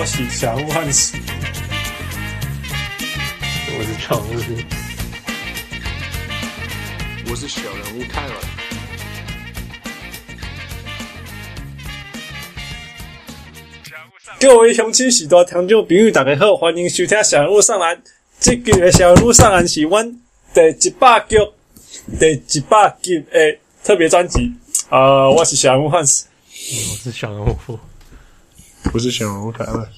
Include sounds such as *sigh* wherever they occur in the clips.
我是小人物汉斯，我是小人物，我是小人物泰勒。各位乡亲、许多听众朋友，大家好，欢迎收听小人物上篮。这个的小人物上篮是阮第一百集、第一百集的特别专辑。啊、呃，我是小人物汉斯，我是小人物。不是小人物台了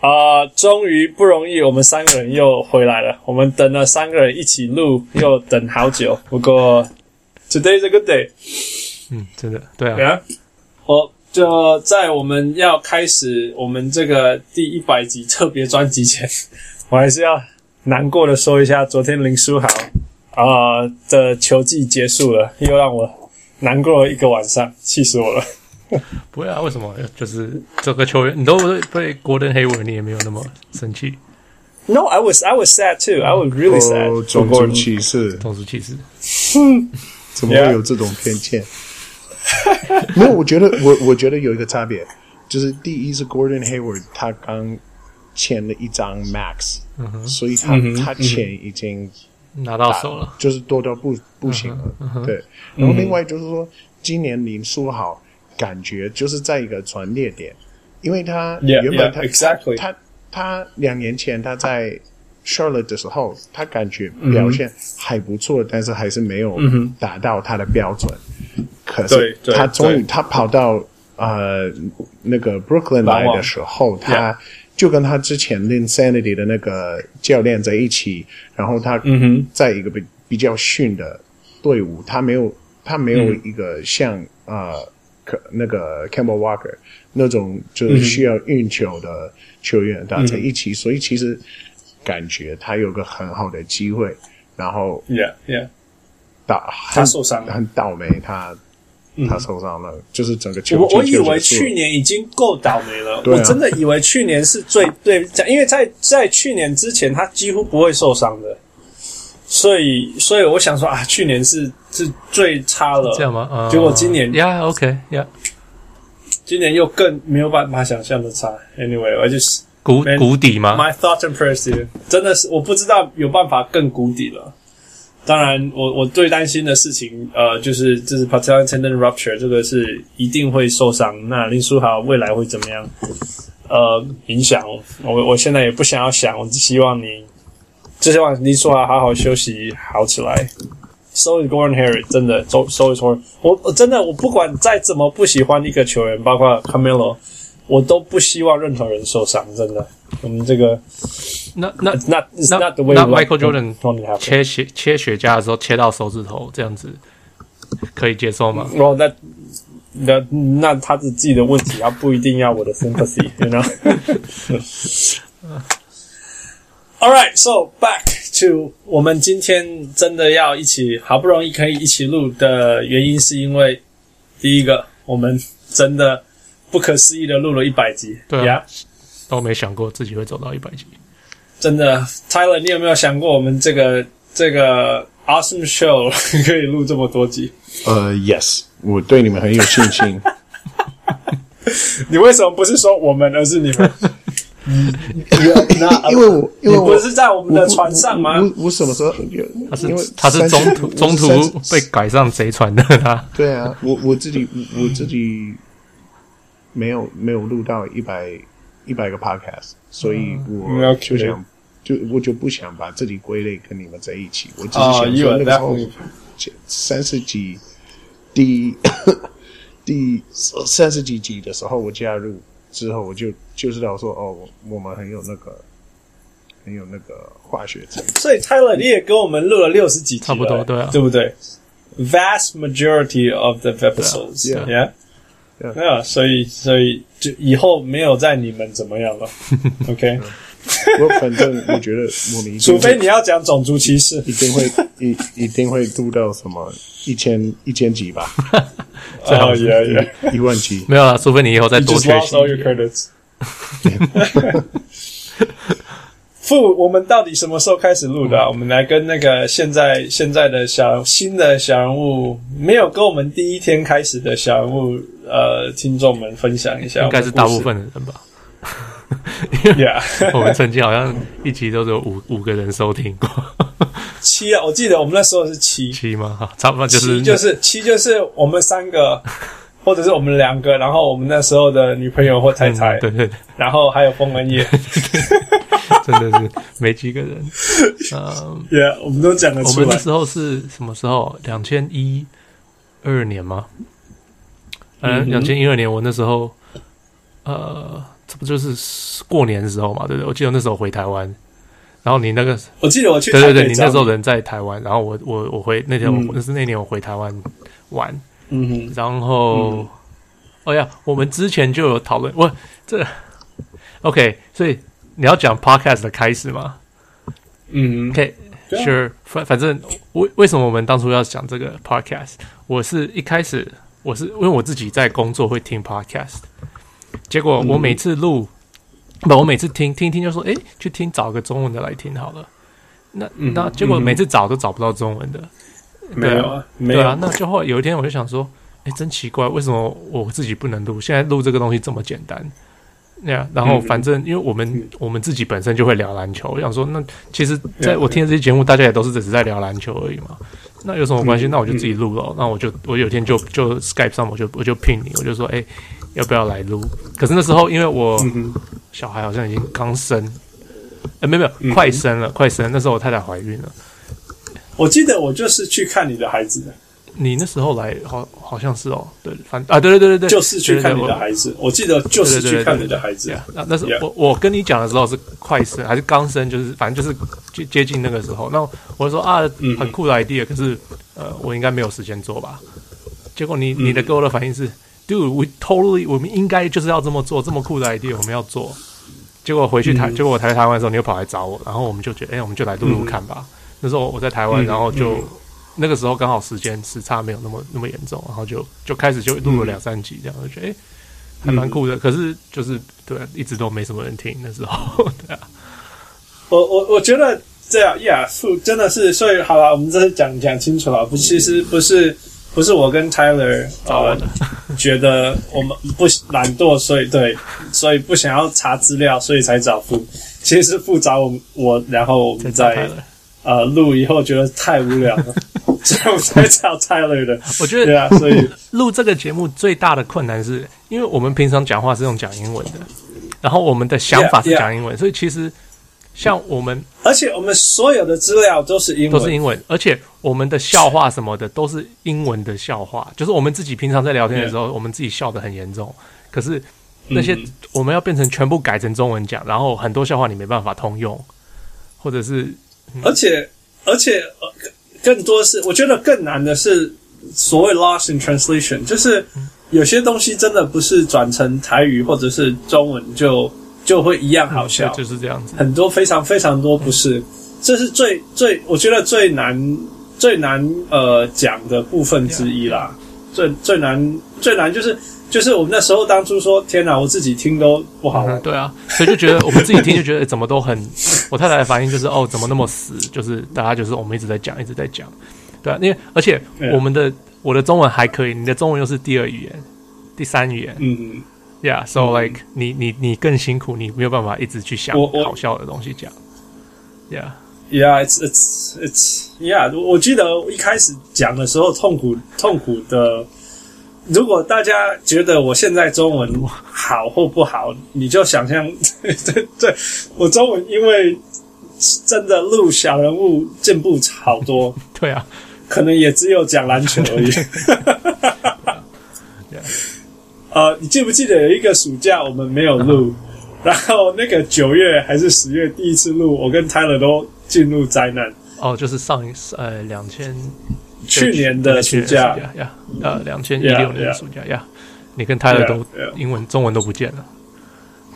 啊！终于不容易，我们三个人又回来了。我们等了三个人一起录，又等好久。不过，Today is a good day。嗯，真的，对啊。对啊，我就在我们要开始我们这个第一百集特别专辑前，我还是要难过的说一下，昨天林书豪啊、呃、的球季结束了，又让我难过了一个晚上，气死我了。*laughs* 不会啊，为什么？就是这个球员，你都被 Gordon Hayward，你也没有那么生气。No, I was I was sad too. I was really sad. 哦、种族歧视，种族歧视，怎么会有这种偏见？*laughs* 没有，我觉得我我觉得有一个差别，就是第一是 Gordon Hayward，他刚签了一张 Max，、嗯、所以他、嗯、他钱已经拿到手了，就是多到不不行了。嗯、对，然后另外就是说，今年林书豪。感觉就是在一个转捩点，因为他原本他 yeah, yeah, exactly. 他他两年前他在 Charlotte 的时候，他感觉表现还不错，mm -hmm. 但是还是没有达到他的标准。Mm -hmm. 可是他终于他跑到呃那个 Brooklyn 来的时候，他就跟他之前 Linsanity 的那个教练在一起，然后他在一个比比较逊的队伍，他没有他没有一个像、mm -hmm. 呃。那个 Campbell Walker 那种就是需要运球的球员，大、嗯、家在一起，所以其实感觉他有个很好的机会，然后 Yeah Yeah，倒他受伤了，很倒霉，他、嗯、他受伤了，就是整个球。我我以为去年已经够倒霉了，我真的以为去年是最对，因为在在去年之前他几乎不会受伤的。所以，所以我想说啊，去年是是最差了，这样吗？嗯、结果今年呀、yeah,，OK，呀、yeah.，今年又更没有办法想象的差。Anyway，我就是谷谷底吗？My thoughts and prayers 真的是我不知道有办法更谷底了。当然我，我我最担心的事情，呃，就是就是 patellar tendon rupture 这个是一定会受伤。那林书豪未来会怎么样？呃，影响我，我现在也不想要想，我只希望你。就希望你说啊，好好休息，好起来。So is Gordon Hayward，真的，so so is Gordon。我我真的，我不管再怎么不喜欢一个球员，包括 Carmelo，我都不希望任何人受伤。真的，我们这个，那那那那那 Michael Jordan 切雪切雪茄的时候切到手指头，这样子可以接受吗？哦，那那那他是自己的问题，他不一定要我的 sympathy，you know。*laughs* All right, so back to 我们今天真的要一起，好不容易可以一起录的原因，是因为第一个，我们真的不可思议的录了一百集，对啊，yeah? 都没想过自己会走到一百集，真的，Tyler，你有没有想过我们这个这个 awesome show *laughs* 可以录这么多集？呃、uh,，Yes，我对你们很有信心。*laughs* 你为什么不是说我们，而是你们？*laughs* 嗯，因为我因为我不是在我们的船上吗？我我什么时候？他是他是中途中途被改上贼船的 *laughs* 他。对啊，我我自己我自己没有没有录到一百一百个 podcast，所以我就想就我就不想把自己归类跟你们在一起。我只是想说那个时候三十几第第三十几集的时候我加入。之后我就就知道说哦，我们很有那个很有那个化学成分。所以 Tyler 你也跟我们录了六十几集，差不多对啊，对不对？Vast majority of the episodes，yeah，没有 yeah. Yeah. Yeah.，所以所以就以后没有在你们怎么样了，*laughs* OK？*laughs* 我反正我觉得我们 *laughs* 除非你要讲种族歧视，一定会一一定会度到什么一千一千集吧。*laughs* 最好也也，一万集没有了，除非你以后再多缺席。父，我们到底什么时候开始录的、啊？嗯、我们来跟那个现在现在的小新的小人物，没有跟我们第一天开始的小人物，呃，听众们分享一下。应该是大部分的人吧。Yeah，*laughs* 我们曾经好像一集都是有五五个人收听过。七啊，我记得我们那时候是七七吗？哈，差不多就是七，就是七，就是我们三个。*laughs* 或者是我们两个，然后我们那时候的女朋友或太太，嗯、对对对，然后还有风恩叶，*laughs* 真的是没几个人。嗯，Yeah，我们都讲得出来。我们那时候是什么时候？两千一二年吗？嗯，两千一二年，我那时候，呃，这不就是过年的时候嘛？对不对？我记得那时候回台湾，然后你那个，我记得我去，对对对，你那时候人在台湾，然后我我我回那天我，我那是那年我回台湾玩。嗯哼，然后，嗯、哦呀，我们之前就有讨论，我这，*laughs* OK，所以你要讲 Podcast 的开始吗？嗯，OK，Sure，反反正为为什么我们当初要讲这个 Podcast？我是一开始我是因为我自己在工作会听 Podcast，结果我每次录，嗯、不，我每次听听听就说，哎，去听找个中文的来听好了，那、嗯、那结果每次找都找不到中文的。没有啊，没有。啊，那就后来有一天我就想说，哎，真奇怪，为什么我自己不能录？现在录这个东西这么简单，那样，然后反正因为我们、嗯、我们自己本身就会聊篮球，我想说，那其实在我听的这些节目，大家也都是只是在聊篮球而已嘛，那有什么关系？那我就自己录了，那我就我有一天就就 Skype 上，我就我就聘你，我就说，哎，要不要来录？可是那时候因为我小孩好像已经刚生，哎，没有没有，快生了，快生，那时候我太太怀孕了。我记得我就是去看你的孩子的。你那时候来，好好像是哦，对，反啊，对对对对对，就是去看你的孩子。我记得就是去看你的孩子。那那是我我跟你讲的时候是快生还是刚生？就是反正就是接接近那个时候。那我就说啊，很酷的 idea，可是呃，我应该没有时间做吧？结果你你的给我的反应是，Dude，we totally，我们应该就是要这么做，这么酷的 idea，我们要做。结果回去台，结果我台台湾的时候，你又跑来找我，然后我们就觉得，哎，我们就来录录看吧。那时候我在台湾，然后就、那个时候刚好时间时差没有那么那么严重，然后就就开始就录了两三集，这样就觉得哎、欸、还蛮酷的。嗯、可是就是对，一直都没什么人听那时候，*laughs* 对啊。我我我觉得这样呀，是真的是，所以好了，我们这是讲讲清楚了。不，其实不是不是我跟 Tyler 呃觉得我们不懒惰，所以对，所以不想要查资料，所以才找父。其实是父找我我，然后我们在。呃，录以后觉得太无聊了，*laughs* 所以我才找 Tyler 的。我觉得对啊，所以录这个节目最大的困难是，因为我们平常讲话是用讲英文的，然后我们的想法是讲英文，所以其实像我们，而且我们所有的资料都是英文，都是英文，而且我们的笑话什么的都是英文的笑话，就是我们自己平常在聊天的时候，我们自己笑得很严重，可是那些我们要变成全部改成中文讲，然后很多笑话你没办法通用，或者是。而且，而且，呃，更多是我觉得更难的是所谓 lost in translation，就是有些东西真的不是转成台语或者是中文就就会一样好笑，就是这样子。很多非常非常多不是，这是最最我觉得最难最难呃讲的部分之一啦。最最难最难就是。就是我们那时候当初说，天哪，我自己听都不好。对啊，所以就觉得我们自己听就觉得怎么都很。*laughs* 我太太的反应就是哦，怎么那么死？就是大家就是我们一直在讲，一直在讲。对啊，因为而且我们的我的中文还可以，你的中文又是第二语言、第三语言。嗯嗯。Yeah，so like 你你你更辛苦，你没有办法一直去想好笑的东西讲。Yeah，yeah，it's it's it's yeah。我记得一开始讲的时候，痛苦痛苦的。如果大家觉得我现在中文好或不好，你就想象，对对，我中文因为真的录小人物进步好多，对啊，可能也只有讲篮球而已。*laughs* 呃，你记不记得有一个暑假我们没有录，*laughs* 然后那个九月还是十月第一次录，我跟 Tyler 都进入灾难。哦，就是上一次呃两千。去年的暑假呀，呃，两千一六年的暑假呀，你跟 Tyler 都英文、中文都不见了，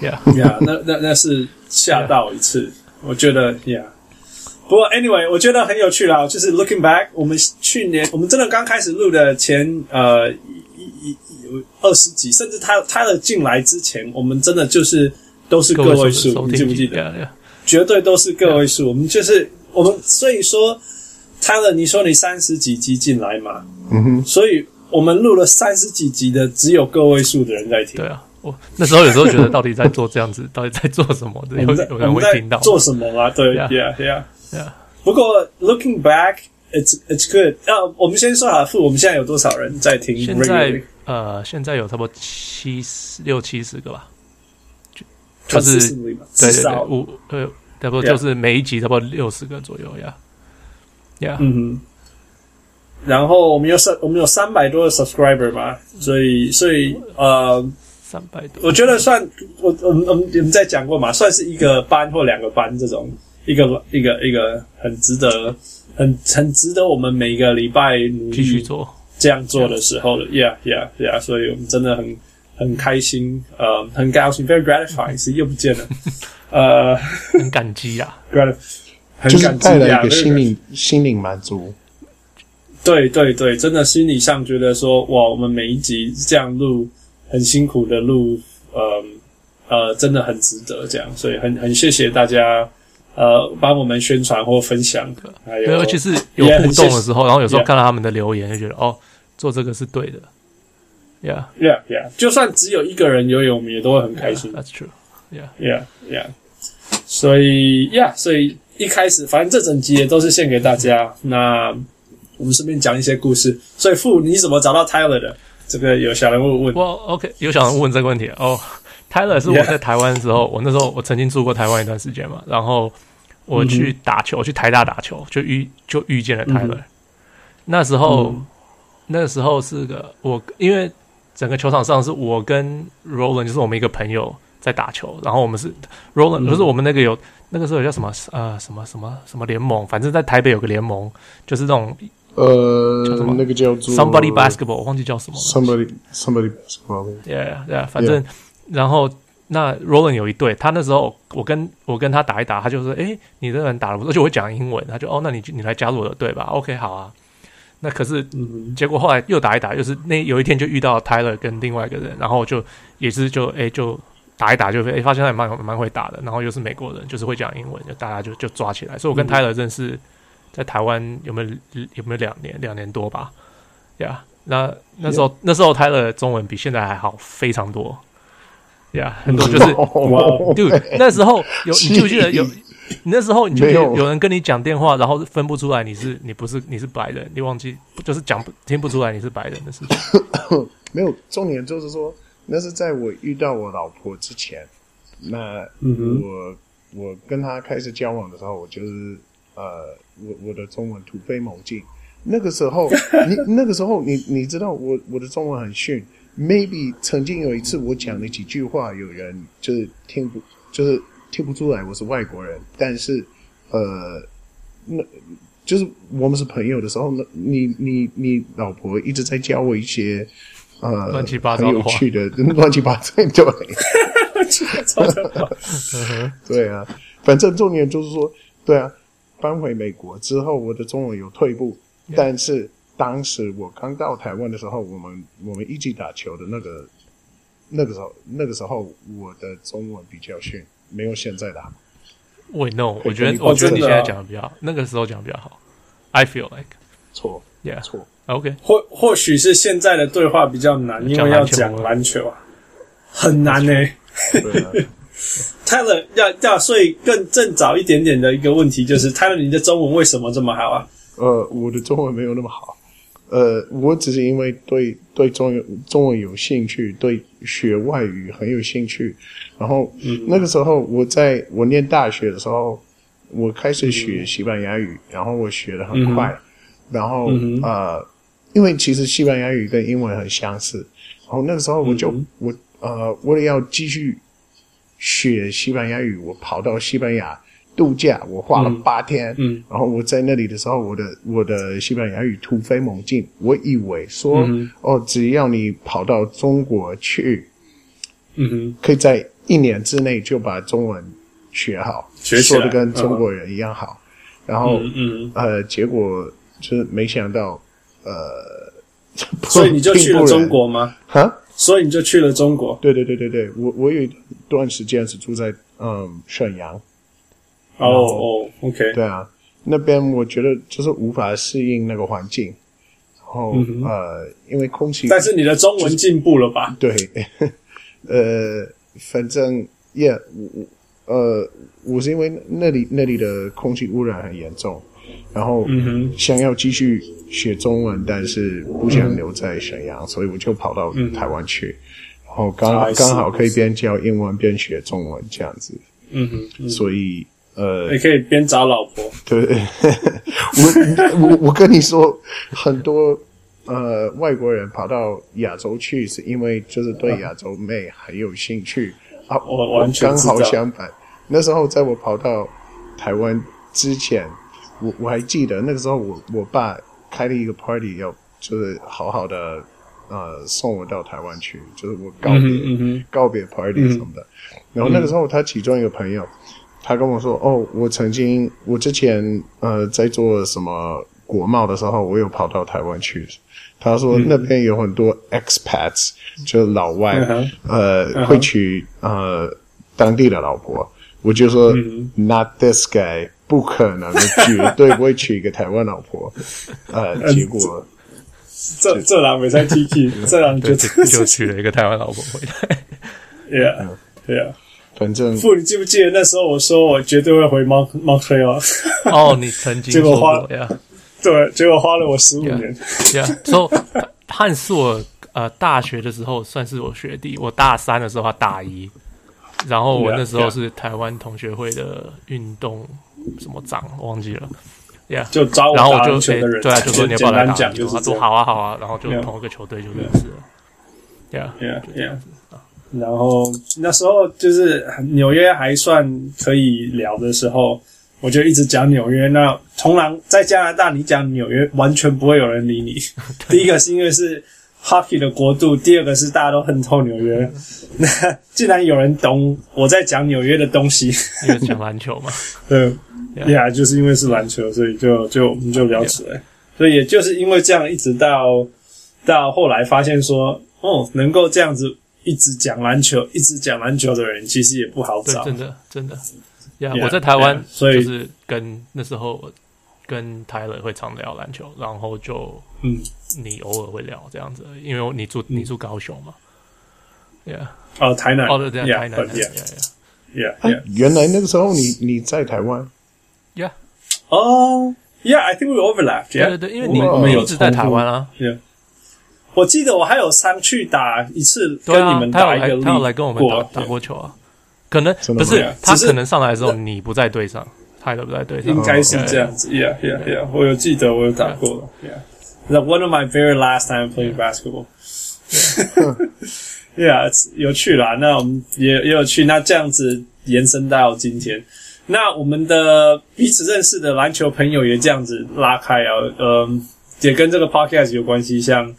呀呀，那那那是吓到一次，我觉得呀。不过 anyway，我觉得很有趣啦，就是 looking back，我们去年我们真的刚开始录的前呃一一有二十几，甚至他他的进来之前，我们真的就是都是个位数，你记不记得？绝对都是个位数。我们就是我们，所以说，Tyler，你说你三十几集进来嘛？嗯哼，所以我们录了三十几集的，只有个位数的人在听。对啊，我那时候有时候觉得，到底在做这样子，*laughs* 到底在做什么的？有有人会听到做什么啊？对，Yeah，Yeah，Yeah。不过，Looking back，it's it's good。那我们先说好，我们现在有多少人在听？现在呃，现在有差不多七十六七十个吧。就是对对对，五对，差不多就是每一集差不多六十个左右呀，呀，嗯哼。然后我们有三，我们有三百多个 subscriber 吧，所以所以呃，三百多，我觉得算我我们我们我们在讲过嘛，算是一个班或两个班这种，一个一个一个很值得很很值得我们每个礼拜继续做这样做的时候了，yeah yeah yeah，所以我们真的很。很开心，呃，很高兴，very gratifying，是又不见了，*laughs* 呃，很感激啊 *laughs* 是带来一个心灵心灵满足。对对对，真的心理上觉得说，哇，我们每一集这样录，很辛苦的录，呃呃，真的很值得这样，所以很很谢谢大家，呃，帮我们宣传或分享，还有尤其是有互动的时候，然后有时候看到他们的留言，就觉得哦，做这个是对的。Yeah, yeah, yeah. 就算只有一个人游泳，我们也都会很开心。Yeah, that's true. Yeah, yeah, yeah. 所以，Yeah，所以一开始，反正这整集也都是献给大家。那我们顺便讲一些故事。所以，傅，你怎么找到 Tyler 的？这个有小人物问。我 OK，有小人问这个问题哦。Tyler 是我在台湾的时候，我那时候我曾经住过台湾一段时间嘛，然后我去打球，我去台大打球，就遇就遇见了 Tyler。那时候，那时候是个我因为。整个球场上是我跟 Roland，就是我们一个朋友在打球，然后我们是 Roland，就是我们那个有那个时候有叫什么呃什么什么什么联盟，反正在台北有个联盟，就是那种呃叫什么那个叫做 Somebody Basketball，我忘记叫什么了。Somebody Somebody Basketball，Yeah Yeah，反正然后那 Roland 有一队，他那时候我跟我跟他打一打，他就说：“诶，你这个人打了不错，而且我会讲英文。”他就哦，那你你来加入我的队吧，OK，好啊。那可是，结果后来又打一打，就是那有一天就遇到 Tyler 跟另外一个人，然后就也是就哎、欸、就打一打就哎发现他也蛮蛮会打的，然后又是美国人，就是会讲英文，就大家就就抓起来。所以我跟 Tyler 认识在台湾有没有有没有两年两年多吧？呀、yeah，那那时候那时候 Tyler 中文比现在还好非常多，呀、yeah，很多 *laughs* 就是哇，对，那时候有你记不记得有？*laughs* 你那时候你就有有人跟你讲电话，然后分不出来你是你不是你是白人，你忘记就是讲听不出来你是白人的事情。*laughs* 没有，重点就是说，那是在我遇到我老婆之前，那我我跟她开始交往的时候，我就是呃，我我的中文突飞猛进。那个时候，*laughs* 你那个时候你你知道我我的中文很逊，maybe 曾经有一次我讲了几句话，有人就是听不就是。听不出来我是外国人，但是，呃，那就是我们是朋友的时候，那你你你老婆一直在教我一些呃乱七八糟很有趣的 *laughs* 乱七八糟，对，对啊，反正重点就是说，对啊，搬回美国之后，我的中文有退步.但是当时我刚到台湾的时候，我们我们一起打球的那个那个时候，那个时候我的中文比较逊。没有现在的好。喂，no，我觉得我觉得你现在讲的比较好，那个时候讲的比较好。I feel like 错，yeah，错，OK。或或许是现在的对话比较难，因为要讲篮球啊，很难呢。*laughs* Tyler 要要，所以更正早一点点的一个问题就是，Tyler 你的中文为什么这么好啊？呃，我的中文没有那么好。呃，我只是因为对对中文中文有兴趣，对学外语很有兴趣。然后、嗯、那个时候，我在我念大学的时候，我开始学西班牙语，嗯、然后我学的很快。嗯、然后、嗯、呃，因为其实西班牙语跟英文很相似。然后那个时候，我就、嗯、我呃，为了要继续学西班牙语，我跑到西班牙。度假，我花了八天，嗯，嗯，然后我在那里的时候，我的我的西班牙语突飞猛进。我以为说，嗯、哦，只要你跑到中国去，嗯哼，可以在一年之内就把中文学好，学说的跟中国人一样好。嗯、然后，嗯，嗯呃，结果就是没想到，呃，*laughs* 所以你就去了中国吗？*laughs* 哈？所以你就去了中国？对对对对对，我我有一段时间是住在嗯沈阳。哦哦，OK，对啊，那边我觉得就是无法适应那个环境，然后、嗯、呃，因为空气，但是你的中文进步了吧？*laughs* 对，*laughs* 呃，反正也我呃，我是因为那里那里的空气污染很严重，然后想要继续学中文，但是不想留在沈阳，嗯、所以我就跑到台湾去，嗯、然后刚刚好可以边教英文边学中文这样子。嗯哼，嗯。所以呃，你可以边找老婆。对，*laughs* 我我我跟你说，很多呃外国人跑到亚洲去，是因为就是对亚洲妹很有兴趣啊。我完全刚好相反，那时候在我跑到台湾之前，我我还记得那个时候我，我我爸开了一个 party，要就是好好的呃送我到台湾去，就是我告别、嗯嗯、告别 party 什么的。嗯然后那个时候，他其中一个朋友，他跟我说：“哦，我曾经，我之前呃在做什么国贸的时候，我有跑到台湾去。他说那边有很多 expats，就是老外，呃，会娶呃当地的老婆。我就说，not this guy，不可能，绝对不会娶一个台湾老婆。*laughs* 呃，结果这这狼没在 T T，这狼就就娶了一个台湾老婆回来。*laughs* Yeah，对啊。”反正，傅，你记不记得那时候我说我绝对会回 Montreal？哦，你曾经 *laughs* 结果花呀，对，结果花了我十五年。Yeah，所以汉是我呃大学的时候算是我学弟，我大三的时候他大一，然后我那时候是台湾同学会的运动什么长，忘记了。Yeah, 就招我然后我就对啊，就说你要不要来打篮球？他说好啊好啊，然后就同一个球队就认识了。Yeah, yeah, yeah. 然后那时候就是纽约还算可以聊的时候，我就一直讲纽约。那通常在加拿大，你讲纽约完全不会有人理你。*laughs* 第一个是因为是 hockey 的国度，第二个是大家都恨透纽约。那既然有人懂我在讲纽约的东西，因为讲篮球嘛，*laughs* 对，呀，就是因为是篮球，所以就就我们就聊起来。所以也就是因为这样，一直到到后来发现说，哦，能够这样子。一直讲篮球，一直讲篮球的人其实也不好找。真的，真的。呀、yeah, yeah,，我在台湾，所以就是跟那时候跟 Tyler 会常聊篮球，然后就嗯，你偶尔会聊这样子，因为你住你住高雄嘛。Yeah，哦，台南，哦对对，台南，Yeah，Yeah，Yeah，原来那个时候你你在台湾？Yeah，哦，Yeah，I think we overlap。对对对，因为你我们一直在台湾啊。Yeah。我记得我还有三去打一次，跟你们打一个，他有来跟我们打打过球啊。可能不是他可能上来的时候你不在队上，他都不在队上，应该是这样子。Yeah, yeah, yeah。我有记得我有打过了。Yeah, one of my very last time playing basketball. Yeah，*laughs* 有趣啦。那我们也也有趣。那这样子延伸到今天，那我们的彼此认识的篮球朋友也这样子拉开啊。嗯，也跟这个 podcast 有关系，像。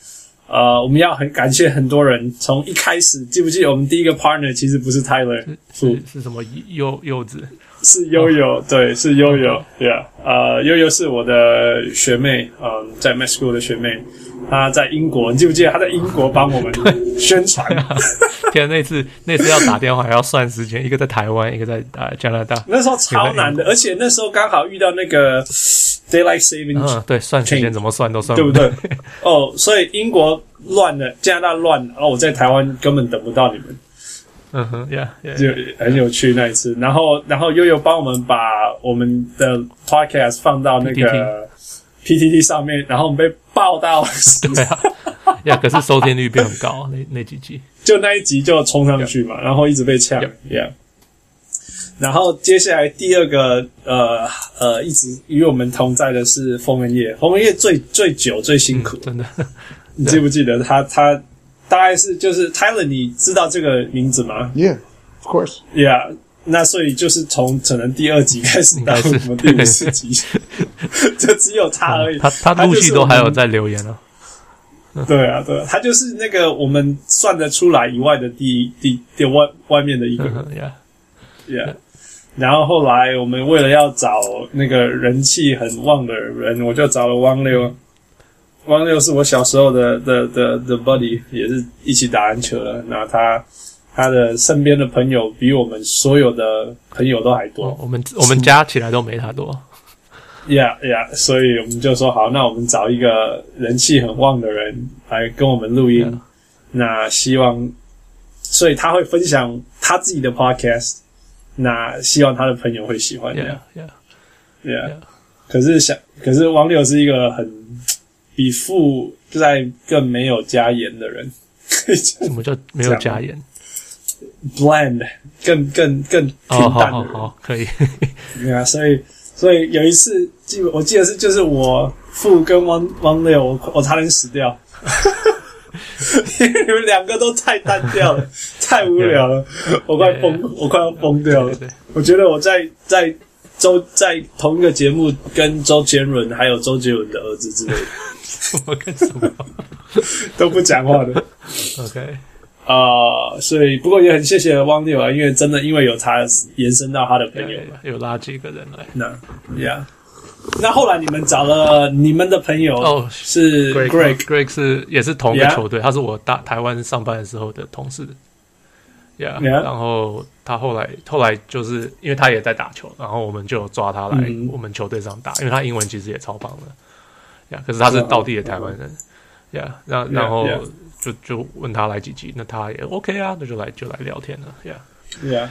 呃，我们要很感谢很多人，从一开始记不记得我们第一个 partner 其实不是 Tyler，是是，是什么柚柚子，是悠悠，哦、对，是悠悠，对啊，呃，悠悠是我的学妹，嗯、呃，在 Med School 的学妹，她在英国，你记不记得她在英国帮我们宣传？*laughs* 天，那次那次要打电话还要算时间，一个在台湾，一个在呃加拿大，那时候超难的，而且那时候刚好遇到那个。Daylight saving，嗯，对，算时间怎么算都算不对？*laughs* 哦，所以英国乱了，加拿大乱了，然后我在台湾根本等不到你们。嗯哼，Yeah，, yeah. 就很有趣那一次。然后，然后悠悠帮我们把我们的 Podcast 放到那个 PTT 上面，然后我们被爆到。对啊，呀，可是收听率变很高，那那几集，就那一集就冲上去嘛.然后一直被呛，Yeah。然后接下来第二个呃呃一直与我们同在的是冯文业，冯文业最最久最辛苦，嗯、真的，你记不记得他他大概是就是 Tyler，你知道这个名字吗？Yeah，of course，Yeah。那所以就是从可能第二集开始到什么第五十集，*laughs* 就只有他而已。他他陆续都还有在留言哦。对啊，对啊，他就是那个我们算得出来以外的第第第外外面的一个人，*laughs* Yeah，Yeah。然后后来我们为了要找那个人气很旺的人，我就找了汪六。汪六是我小时候的的的的 buddy，也是一起打篮球的。那他他的身边的朋友比我们所有的朋友都还多。哦、我们我们加起来都没他多。Yeah, yeah，所以我们就说好，那我们找一个人气很旺的人来跟我们录音。Yeah. 那希望，所以他会分享他自己的 podcast。那希望他的朋友会喜欢。Yeah, yeah, yeah. yeah. 可是想，可是王柳是一个很比富在更没有加盐的人。什么叫没有加盐？Bland，更更更平淡的人。Oh, 好好好，可以。对啊，所以。所以有一次，记我记得是就是我父跟汪汪六，我我差点死掉，因为你们两个都太单调了，太无聊了，我快疯，我快要疯掉了。我觉得我在在周在同一个节目跟周杰伦还有周杰伦的儿子之类的，*laughs* 我干什么都不讲话的。OK。啊，uh, 所以不过也很谢谢汪六啊，因为真的因为有他延伸到他的朋友嘛，有拉几个人来。那，Yeah，那后来你们找了你们的朋友哦，是 Greg，Greg 是也是同一个球队，他是我大台湾上班的时候的同事。Yeah，, yeah. 然后他后来后来就是因为他也在打球，然后我们就抓他来我们球队上打，因为他英文其实也超棒的。呀，可是他是道地的台湾人。呀，然然后。就就问他来几集，那他也 OK 啊，那就来就来聊天了，Yeah，Yeah。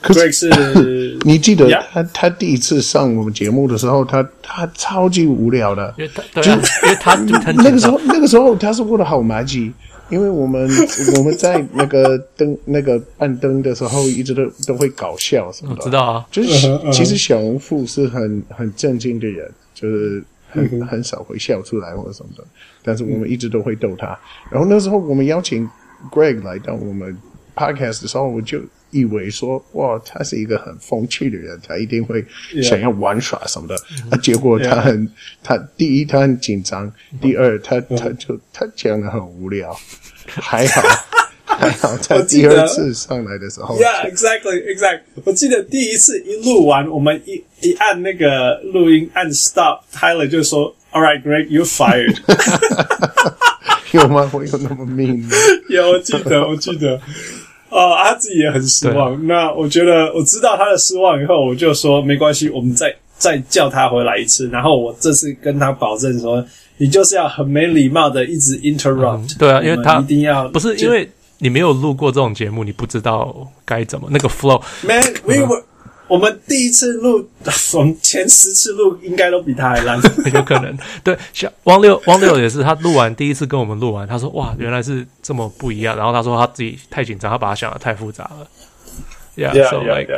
可是 *coughs* 你记得他他第一次上我们节目的时候，他他超级无聊的，因为他对啊，*laughs* 因为他那个时候那个时候他是过得好麻吉，因为我们我们在那个灯那个按灯的时候，一直都都会搞笑什么的，知道啊，就是其实小人物是很很正经的人，就是。很很少会笑出来或者什么的，但是我们一直都会逗他。然后那时候我们邀请 Greg 来到我们 Podcast 的时候，我就以为说，哇，他是一个很风趣的人，他一定会想要玩耍什么的。啊，结果他很，他第一他很紧张，第二他他就他讲的很无聊，还好。还好，在第二次上来的时候，Yeah, exactly, exactly。我记得第一次一录完，我们一一按那个录音按 Stop，Tyler 就说：“All right, Greg, you're fired。*laughs* *laughs* ”有吗？我有那么命吗？有，我记得，我记得。哦，他自己也很失望。那我觉得，我知道他的失望以后，我就说没关系，我们再再叫他回来一次。然后我这次跟他保证说，你就是要很没礼貌的一直 interrupt。对啊，因为他一定要不是因为。你没有录过这种节目，你不知道该怎么那个 flow。Man，we were，我们第一次录，我们前十次录应该都比他还烂，*laughs* 有可能。对，像汪六，汪六也是，他录完第一次跟我们录完，他说：“哇，原来是这么不一样。”然后他说他自己太紧张，他把他想的太复杂了。Yeah，so like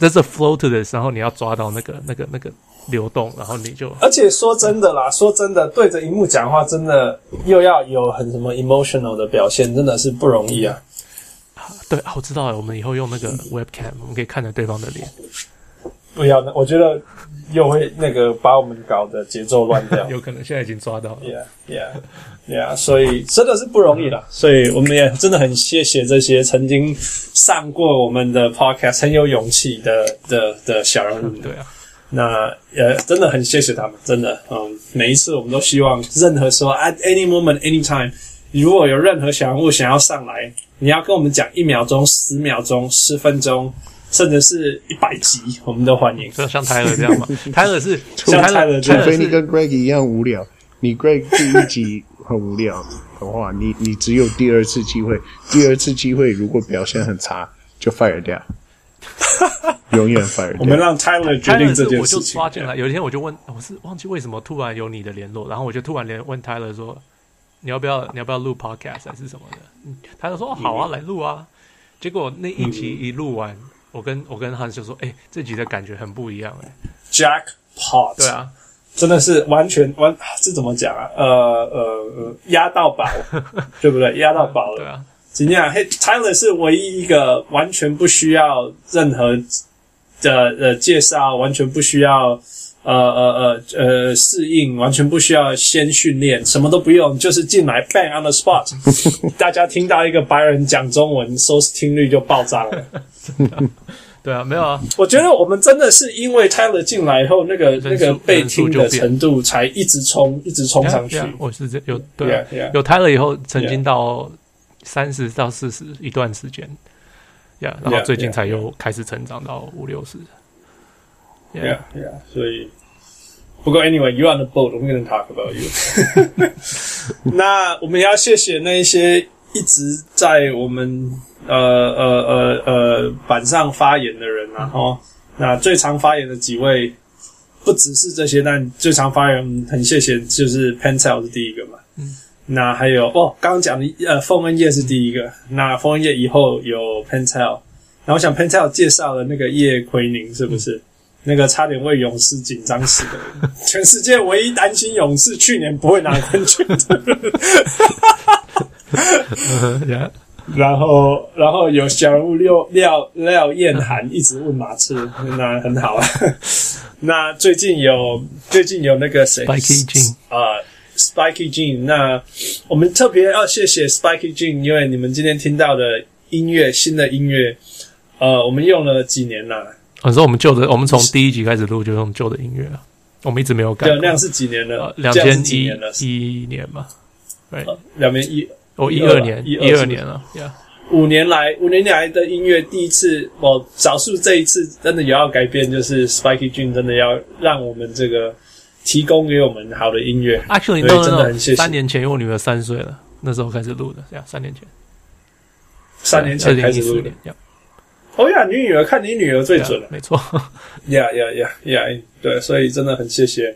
there's a flow to this，然后你要抓到那个、那个、那个。流动，然后你就……而且说真的啦，说真的，对着荧幕讲话，真的又要有很什么 emotional 的表现，真的是不容易啊。对，我知道了，我们以后用那个 webcam，我们可以看着对方的脸。不要，我觉得又会那个把我们搞的节奏乱掉。*laughs* 有可能现在已经抓到了。Yeah，Yeah，Yeah，所以真的是不容易了。所以我们也真的很谢谢这些曾经上过我们的 podcast 很有勇气的的的小人物。对啊。那呃，真的很谢谢他们，真的，嗯，每一次我们都希望，任何时候，at any moment, anytime，如果有任何小人物想要上来，你要跟我们讲一秒钟、十秒钟、十分钟，甚至是一百集，我们都欢迎。像像泰勒这样嘛，*laughs* 泰勒 *laughs* 是像泰勒，除非你跟 Greg 一样无聊，你 Greg 第一集很无聊的话，你你只有第二次机会，第二次机会如果表现很差，就 fire 掉。*laughs* 永远 fire。我们让 Tyler 决定这件事情。我就抓进来，有一天我就问，我是忘记为什么突然有你的联络，然后我就突然连问 Tyler 说，你要不要你要不要录 podcast 还是什么的？嗯，Tyler 说好啊，来录啊。结果那一集一录完，我跟我跟 Hans 就说，哎，这集的感觉很不一样哎。Jackpot。对啊，真的是完全完，这怎么讲啊？呃呃呃，压到宝，*laughs* 对不对？压到宝了。对啊。怎样？嘿，Tyler 是唯一一个完全不需要任何的呃介绍，完全不需要呃呃呃呃适应，完全不需要先训练，什么都不用，就是进来 bang on the spot，*laughs* 大家听到一个白人讲中文，收视听率就爆炸了。*laughs* 对啊，没有啊。我觉得我们真的是因为 Tyler 进来以后，那个那个被听的程度才一直冲，一直冲上去。我是这有对啊有 Tyler 以后，曾经到。三十到四十一段时间，呀，然后最近才又开始成长到五六十。Yeah, yeah. 所以，不过 anyway, you on the boat. I'm going to talk about you. *laughs* 那我们要谢谢那一些一直在我们呃呃呃呃板上发言的人，然后那最常发言的几位，不只是这些，但最常发言很谢谢，就是 pencil 是第一个嘛。嗯。那还有哦，刚刚讲的呃，凤恩叶是第一个。那凤恩叶以后有 Pentel，然后我想 Pentel 介绍了那个叶奎宁，是不是？嗯那个差点为勇士紧张死的人，*laughs* 全世界唯一担心勇士去年不会拿冠军的 *laughs* 人。然后，然后有小人物廖廖廖彦涵一直问马刺，那很好啊。*laughs* 那最近有最近有那个谁啊，Spiky Jean。那我们特别要谢谢 Spiky Jean，因为你们今天听到的音乐，新的音乐，呃，我们用了几年了。我说我们旧的，我们从第一集开始录就用旧的音乐了，我们一直没有改。对，那样是几年了？两千一一年嘛，对，两年一哦一二年一二年了，五年来五年来的音乐，第一次我少数这一次真的也要改变，就是 Spiky June 真的要让我们这个提供给我们好的音乐。Actually，真的很谢谢。三年前，因为我女儿三岁了，那时候开始录的，这样三年前，三年前开始录的。哦呀，你女儿看你女儿最准了，没错。呀呀呀呀，对，所以真的很谢谢，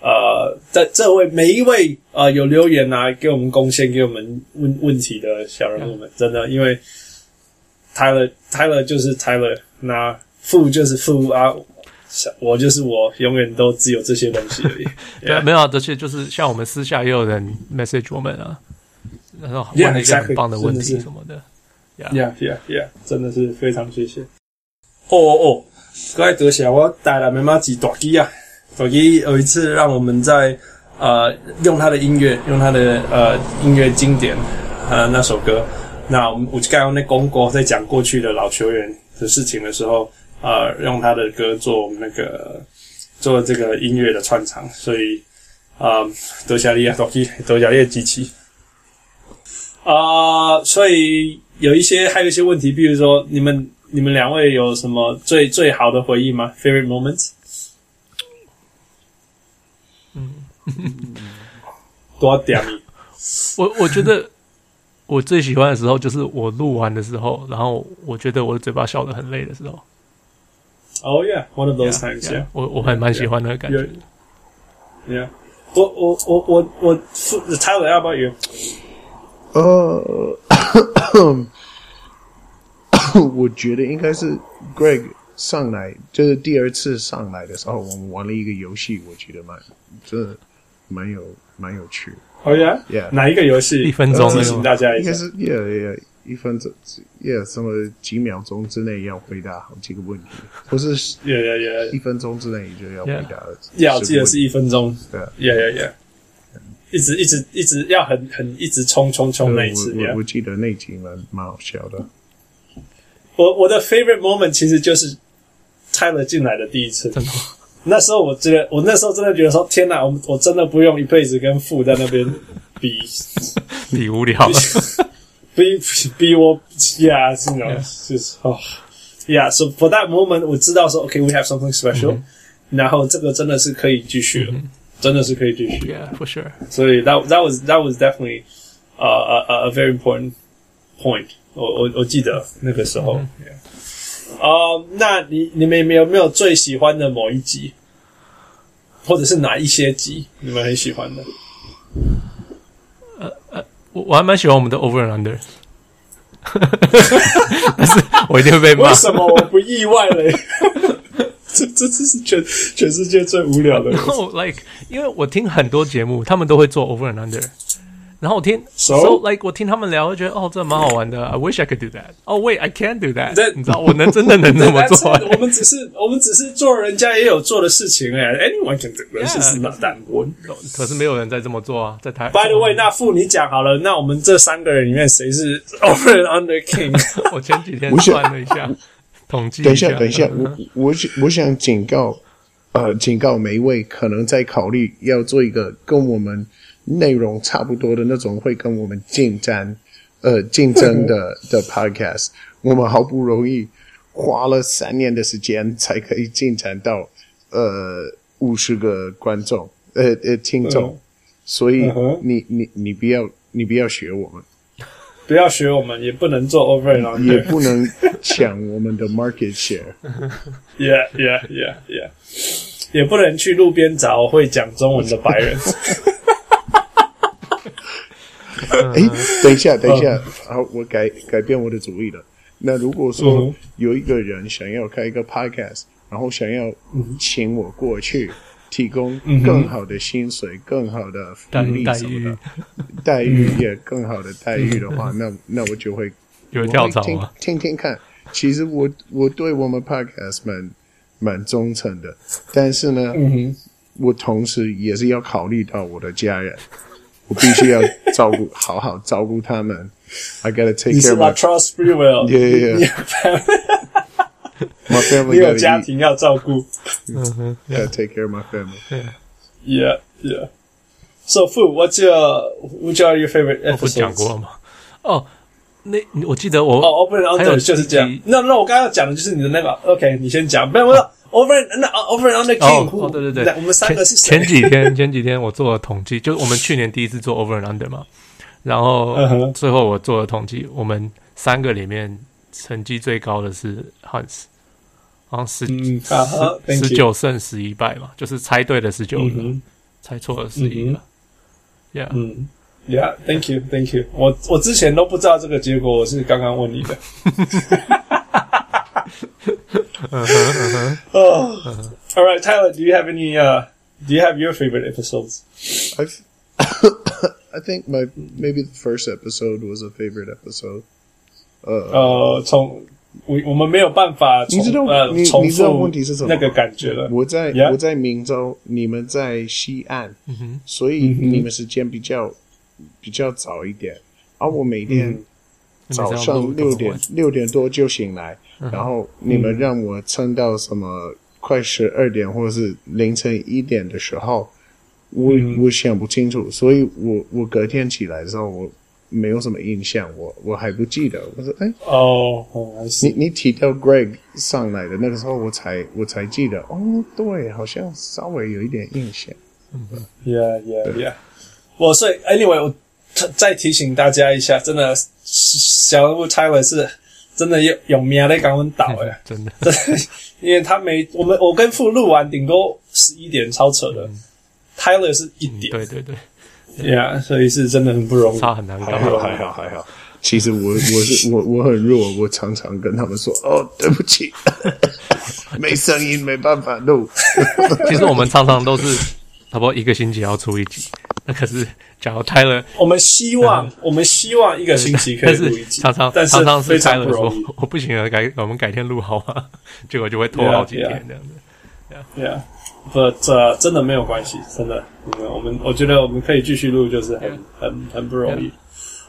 呃，在这位每一位呃有留言啊，给我们贡献，给我们问问题的小人物们真的，因为 Tyler Tyler 就是 Tyler，那富就是富啊，我就是我，永远都只有这些东西而已。*laughs* 对，yeah. 没有啊，这些就是像我们私下也有人 message 我们啊，然后问了一些很棒的问题什么的。Yeah, Yeah, yeah！真的是非常谢谢。哦哦哦，各位多谢，我带来没妈几大机啊！大机有一次让我们在呃用他的音乐，用他的呃音乐经典呃那首歌。那我们我刚刚那公过在讲过去的老球员的事情的时候，呃，用他的歌做那个做这个音乐的串场，所以啊，多谢你啊，大机，多谢你的机器啊，所以。有一些，还有一些问题，比如说，你们你们两位有什么最最好的回忆吗？Favorite moments？嗯，多点你。我我觉得 *laughs* 我最喜欢的时候就是我录完的时候，然后我觉得我的嘴巴笑得很累的时候。Oh yeah, one of those times. Yeah，, yeah. 我我还蛮喜欢那个感觉。Yeah，, yeah. 我我我我我 Tyler，how about you？呃。我觉得应该是 Greg 上来，就是第二次上来的时候，我们玩了一个游戏，我觉得蛮，真的蛮有蛮有趣。哦呀，Yeah，哪一个游戏？一分钟提醒大家一下，应该是 Yeah Yeah，一分钟 Yeah，什么几秒钟之内要回答好几个问题，不是 Yeah Yeah Yeah，一分钟之内就要回答，要记得是一分钟。对，Yeah Yeah Yeah。一直一直一直要很很一直冲冲冲那一次，我我记得那集蛮蛮好笑的。我我的 favorite moment 其实就是 Tyler 进来的第一次。那时候我觉得，我那时候真的觉得说，天哪，我我真的不用一辈子跟富在那边比 *laughs* 比无聊 *laughs* 了，比比，比我，yeah，是那种，就是哦，yeah，so for that moment，我知道说，OK，we have something special，然后这个真的是可以继续了。真的是可以继续，Yeah, for sure. 所以 that that was that was definitely a a a very important point. 我我我记得那个时候。啊、mm -hmm. uh,，那你你们有没有没有最喜欢的某一集，或者是哪一些集你们很喜欢的？ 我我还蛮喜欢我们的 Over and Under，*laughs* 但是我一定会被骂。为什么我不意外嘞？*laughs* 这这这是全全世界最无聊的。然后，like，因为我听很多节目，他们都会做 over and under。然后我听，so, so like，我听他们聊，我觉得哦，这蛮好玩的。I wish I could do that. Oh wait, I can't do that. 你知道，我能真的能这么做？*laughs* 我们只是我们只是做人家也有做的事情哎。Anyone can do this. This is not that one. 可是没有人在这么做啊，在台。By the way，那富你讲好了，那我们这三个人里面谁是 *laughs* over and under king？*laughs* 我前几天算了一下。统计一等一下，等一下，我我我想警告，呃，警告每一位可能在考虑要做一个跟我们内容差不多的那种，会跟我们竞争呃竞争的的 podcast，我们好不容易花了三年的时间才可以进展到呃五十个观众呃呃听众，所以你你你不要你不要学我们。不要学我们，也不能做 over 也不能抢我们的 market share。*laughs* Yeah, yeah, yeah, yeah。也不能去路边找会讲中文的白人。*laughs* *laughs* 哎，等一下，等一下，好，我改改变我的主意了。那如果说有一个人想要开一个 podcast，然后想要请我过去。提供更好的薪水、嗯、更好的福利什么的 *laughs* 待遇，也更好的待遇的话，*laughs* 嗯、那那我就会有跳槽听听听看。其实我我对我们 podcast 蛮蛮忠诚的，但是呢，嗯、我同时也是要考虑到我的家人，我必须要照顾好好照顾他们。I *laughs* gotta take care of my trust free will. Yeah, yeah. yeah. *laughs* My family 你有家庭要照顾，嗯哼，gotta take care of my family. Yeah, yeah. So, Fu, what's your which are your favorite episodes? 我不讲过了吗？哦，那我记得我哦，Over and Under 就是这样。那那我刚刚要讲的就是你的那个，OK，你先讲。不要，我 Over 那 Over and Under King。哦，对对对，我们三个是前几天 *laughs* 前几天我做了统计，就是我们去年第一次做 Over and Under 嘛，然后最后我做了统计，我们三个里面成绩最高的是 Hans。好像十十九胜十一败嘛，就是猜对了十九个，猜错了十一个。Yeah，嗯，Yeah，Thank you，Thank you。我我之前都不知道这个结果，我是刚刚问你的。*laughs* Oh, all right, Tyler, do you have any? Uh, do you have your favorite episodes? I *coughs* I think my maybe the first episode was a favorite episode. 呃，从。我我们没有办法，你知道，呃、你你知道问题是什么？那个感觉了。我在 Yeah? 我在明州，你们在西岸，嗯、哼所以你们时间比较、嗯、哼比较早一点。而我每天早上六点六点多就醒来，嗯、哼 然后你们让我撑到什么快十二点或者是凌晨一点的时候，我、我想不清楚，所以我我隔天起来的时候我。没有什么印象，我我还不记得。我说，哎，哦，你你提到 Greg 上来的那个时候，我才我才记得，哦，对，好像稍微有一点印象。嗯，Yeah, yeah, yeah。我所以，Anyway，我再提醒大家一下，真的，小人物 Tyler 是真的有有名的港文岛哎，*laughs* 真的，真的，因为他没我们我跟富录完顶多十一点，超扯的。Tyler 是一点，对对对。Yeah，所以是真的很不容易，差很难搞。还好还好还好。其实我我是我我很弱，我常常跟他们说哦，对不起，*laughs* 没声音没办法录。*laughs* 其实我们常常都是差不多一个星期要出一集。*laughs* 那可是假如 Tyler，*laughs* 我们希望我们希望一个星期可以录一集，常常但是常常是 Tyler 说我不行了，改我们改天录好吗？*laughs* 结果就会拖好几天这样子。Yeah。不，这真的没有关系，真的。我们我觉得我们可以继续录，就是很很很不容易。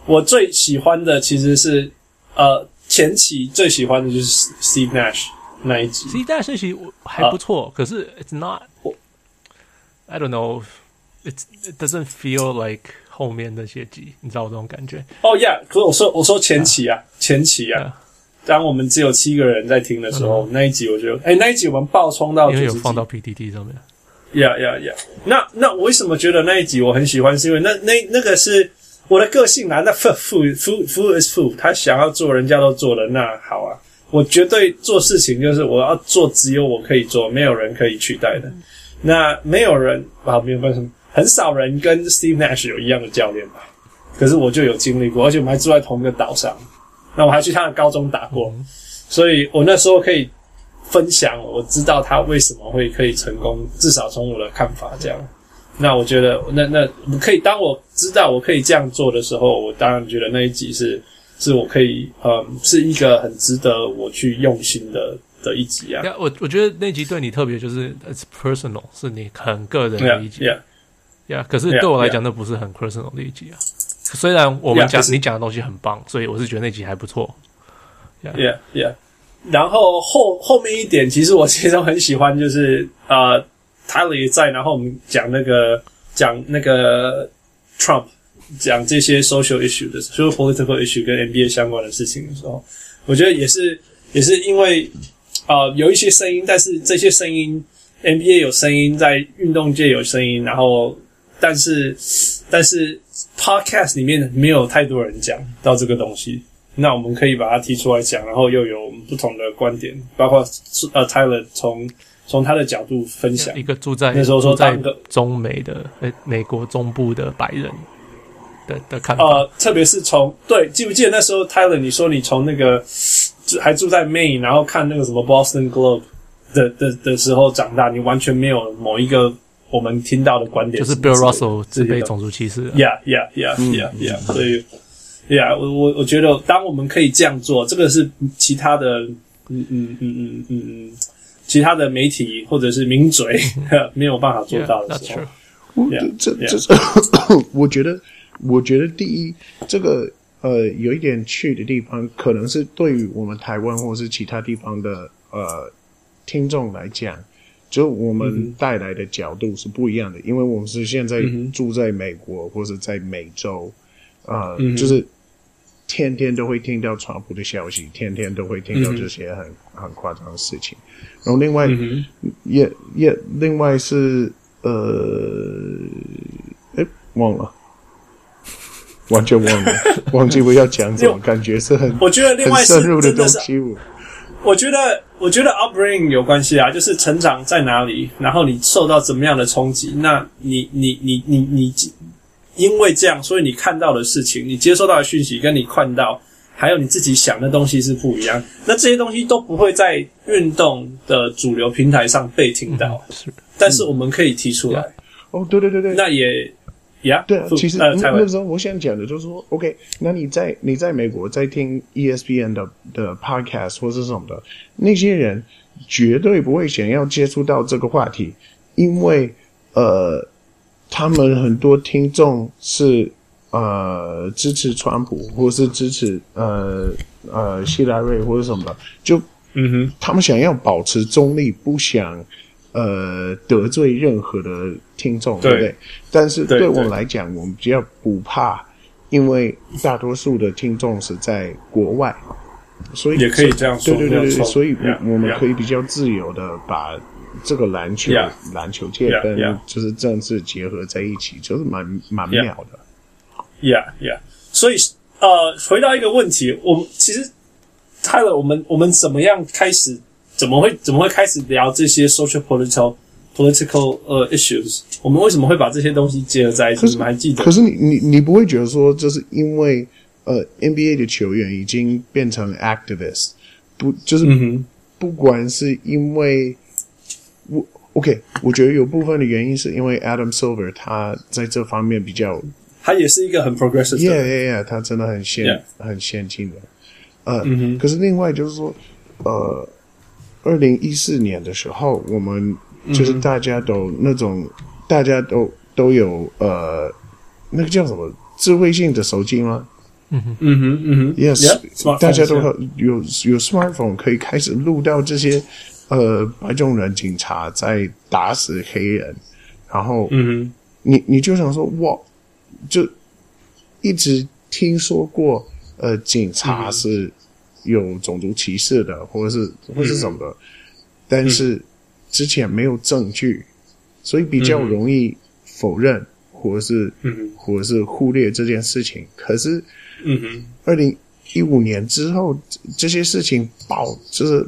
我最喜欢的其实是呃前期最喜欢的就是 Steve Nash 那一集。Steve Nash 那集还不错，啊、可是 It's not。I don't know. It it doesn't feel like 后面那些集，你知道我这种感觉？哦、oh,，Yeah。可是我说我说前期啊，yeah. 前期啊。Yeah. 当我们只有七个人在听的时候，嗯、那一集我觉得，哎、欸，那一集我们爆冲到，因为有放到 PTT 上面。Yeah, yeah, yeah！那那我为什么觉得那一集我很喜欢？是因为那那那个是我的个性啊。那 Fu Fu Fu is Fu，他想要做，人家都做了，那好啊。我绝对做事情就是我要做，只有我可以做，没有人可以取代的。嗯、那没有人啊，没有办法，很少人跟 Steve Nash 有一样的教练吧？可是我就有经历过，而且我们还住在同一个岛上。那我还去他的高中打过，嗯、所以我那时候可以分享，我知道他为什么会可以成功，至少从我的看法这样。那我觉得，那那可以当我知道我可以这样做的时候，我当然觉得那一集是是我可以，嗯，是一个很值得我去用心的的一集啊。我我觉得那集对你特别，就是 it's personal，是你很个人的一集。Yeah, 可是对我来讲，那不是很 personal 的一集啊。虽然我们讲你讲的东西很棒，所以我是觉得那集还不错。Yeah, yeah. 然后后后面一点，其实我其实很喜欢，就是呃，Tyler 也在，然后我们讲那个讲那个 Trump 讲这些 social issue 的时候，就是 political issue 跟 NBA 相关的事情的时候，我觉得也是也是因为呃有一些声音，但是这些声音 NBA 有声音，在运动界有声音，然后但是但是 podcast 里面没有太多人讲到这个东西，那我们可以把它提出来讲，然后又有不同的观点，包括呃 Tyler 从。从他的角度分享，一个住在那时候说在中美的诶美国中部的白人的的看法，呃，特别是从对记不记得那时候 Tyler 你说你从那个还住在 Maine，然后看那个什么 Boston Globe 的的的时候长大，你完全没有某一个我们听到的观点，就是 Bill Russell 是被种族歧视的，Yeah Yeah Yeah Yeah Yeah，所以 Yeah 我我我觉得当我们可以这样做，这个是其他的，嗯嗯嗯嗯嗯嗯。其他的媒体或者是名嘴 *laughs* 没有办法做到的时候，这这这是 *coughs* 我觉得，我觉得第一，这个呃有一点去的地方，可能是对于我们台湾或是其他地方的呃听众来讲，就我们带来的角度是不一样的，嗯、因为我们是现在住在美国或者在美洲，呃，嗯、就是。天天都会听到川普的消息，天天都会听到这些很、嗯、很夸张的事情。然后另外、嗯、也也另外是呃，哎，忘了，完全忘了，*laughs* 忘记我要讲什么，感觉是很我觉得另外是很深入的东西。我觉得我觉得 upbringing 有关系啊，就是成长在哪里，然后你受到怎么样的冲击，那你你你你你。因为这样，所以你看到的事情，你接收到的讯息，跟你看到，还有你自己想的东西是不一样。那这些东西都不会在运动的主流平台上被听到。嗯、是，但是我们可以提出来。哦，对对对对，那也呀，对啊。其实、呃、那时候我想讲的就是说，OK，那你在你在美国在听 ESPN 的的 podcast 或是什么的，那些人绝对不会想要接触到这个话题，因为呃。他们很多听众是呃支持川普，或是支持呃呃希拉瑞或者什么的，就嗯哼，他们想要保持中立，不想呃得罪任何的听众，对，对不对？但是对我来讲，我们比较不怕，因为大多数的听众是在国外，所以也可以这样说，对对对对，所以我们可以比较自由的把。这个篮球篮球界跟就是政治结合在一起就是蛮蛮妙的。Yeah, yeah. 所以呃，回到一个问题，我们其实 Tyler，我们我们怎么样开始？怎么会怎么会开始聊这些 social political political 呃、uh, issues？我们为什么会把这些东西结合在一起？你们还记得？可是你你你不会觉得说，就是因为呃 NBA 的球员已经变成 activist，不就是不管是因为。我 OK，我觉得有部分的原因是因为 Adam Silver 他在这方面比较，他也是一个很 progressive 的，Yeah Yeah Yeah，他真的很先.很先进的。呃，mm hmm. 可是另外就是说，呃，二零一四年的时候，我们就是大家都、mm hmm. 那种，大家都都有呃，那个叫什么智慧性的手机吗？嗯哼嗯哼嗯哼，Yes，大家都有有有 smartphone 可以开始录到这些。呃，白种人警察在打死黑人，然后，嗯哼，你你就想说，哇，就一直听说过，呃，警察是有种族歧视的，或者是或者是什么的，嗯、但是之前没有证据，所以比较容易否认，或者是，嗯，或者是忽略这件事情。可是，嗯哼，二零一五年之后，这些事情爆，就是。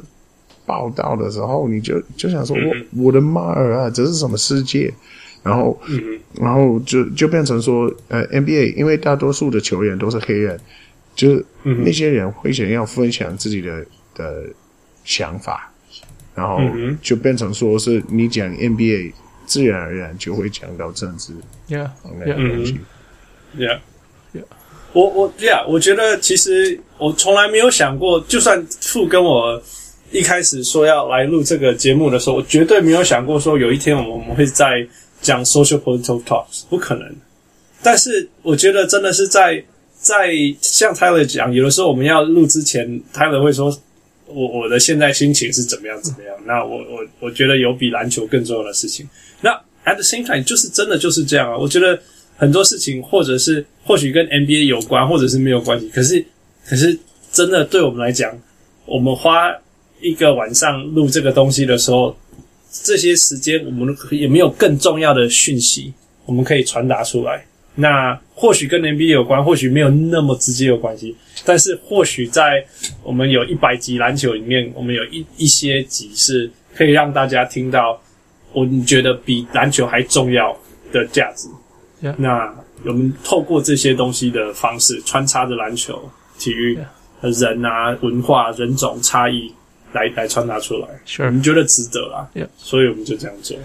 报道的时候，你就就想说，我我的妈啊，这是什么世界？然后，然后就就变成说，呃，NBA，因为大多数的球员都是黑人，就是那些人会想要分享自己的的想法，然后就变成说是你讲 NBA，自然而然就会讲到政治，Yeah，那个东西，Yeah，Yeah，我我 Yeah，我觉得其实我从来没有想过，就算父跟我。一开始说要来录这个节目的时候，我绝对没有想过说有一天我们我们会在讲 social political talks，不可能。但是我觉得真的是在在像 Tyler 讲，有的时候我们要录之前，Tyler 会说我我的现在心情是怎么样怎么样。那我我我觉得有比篮球更重要的事情。那 at the same time 就是真的就是这样啊。我觉得很多事情，或者是或许跟 NBA 有关，或者是没有关系。可是，可是真的对我们来讲，我们花一个晚上录这个东西的时候，这些时间我们也没有更重要的讯息，我们可以传达出来。那或许跟 NBA 有关，或许没有那么直接有关系，但是或许在我们有一百集篮球里面，我们有一一些集是可以让大家听到，我觉得比篮球还重要的价值。Yeah. 那我们透过这些东西的方式，穿插着篮球、体育、人啊、文化、人种差异来来传达出来，Sure. 我们觉得值得啦。Yeah. 所以我们就这样做。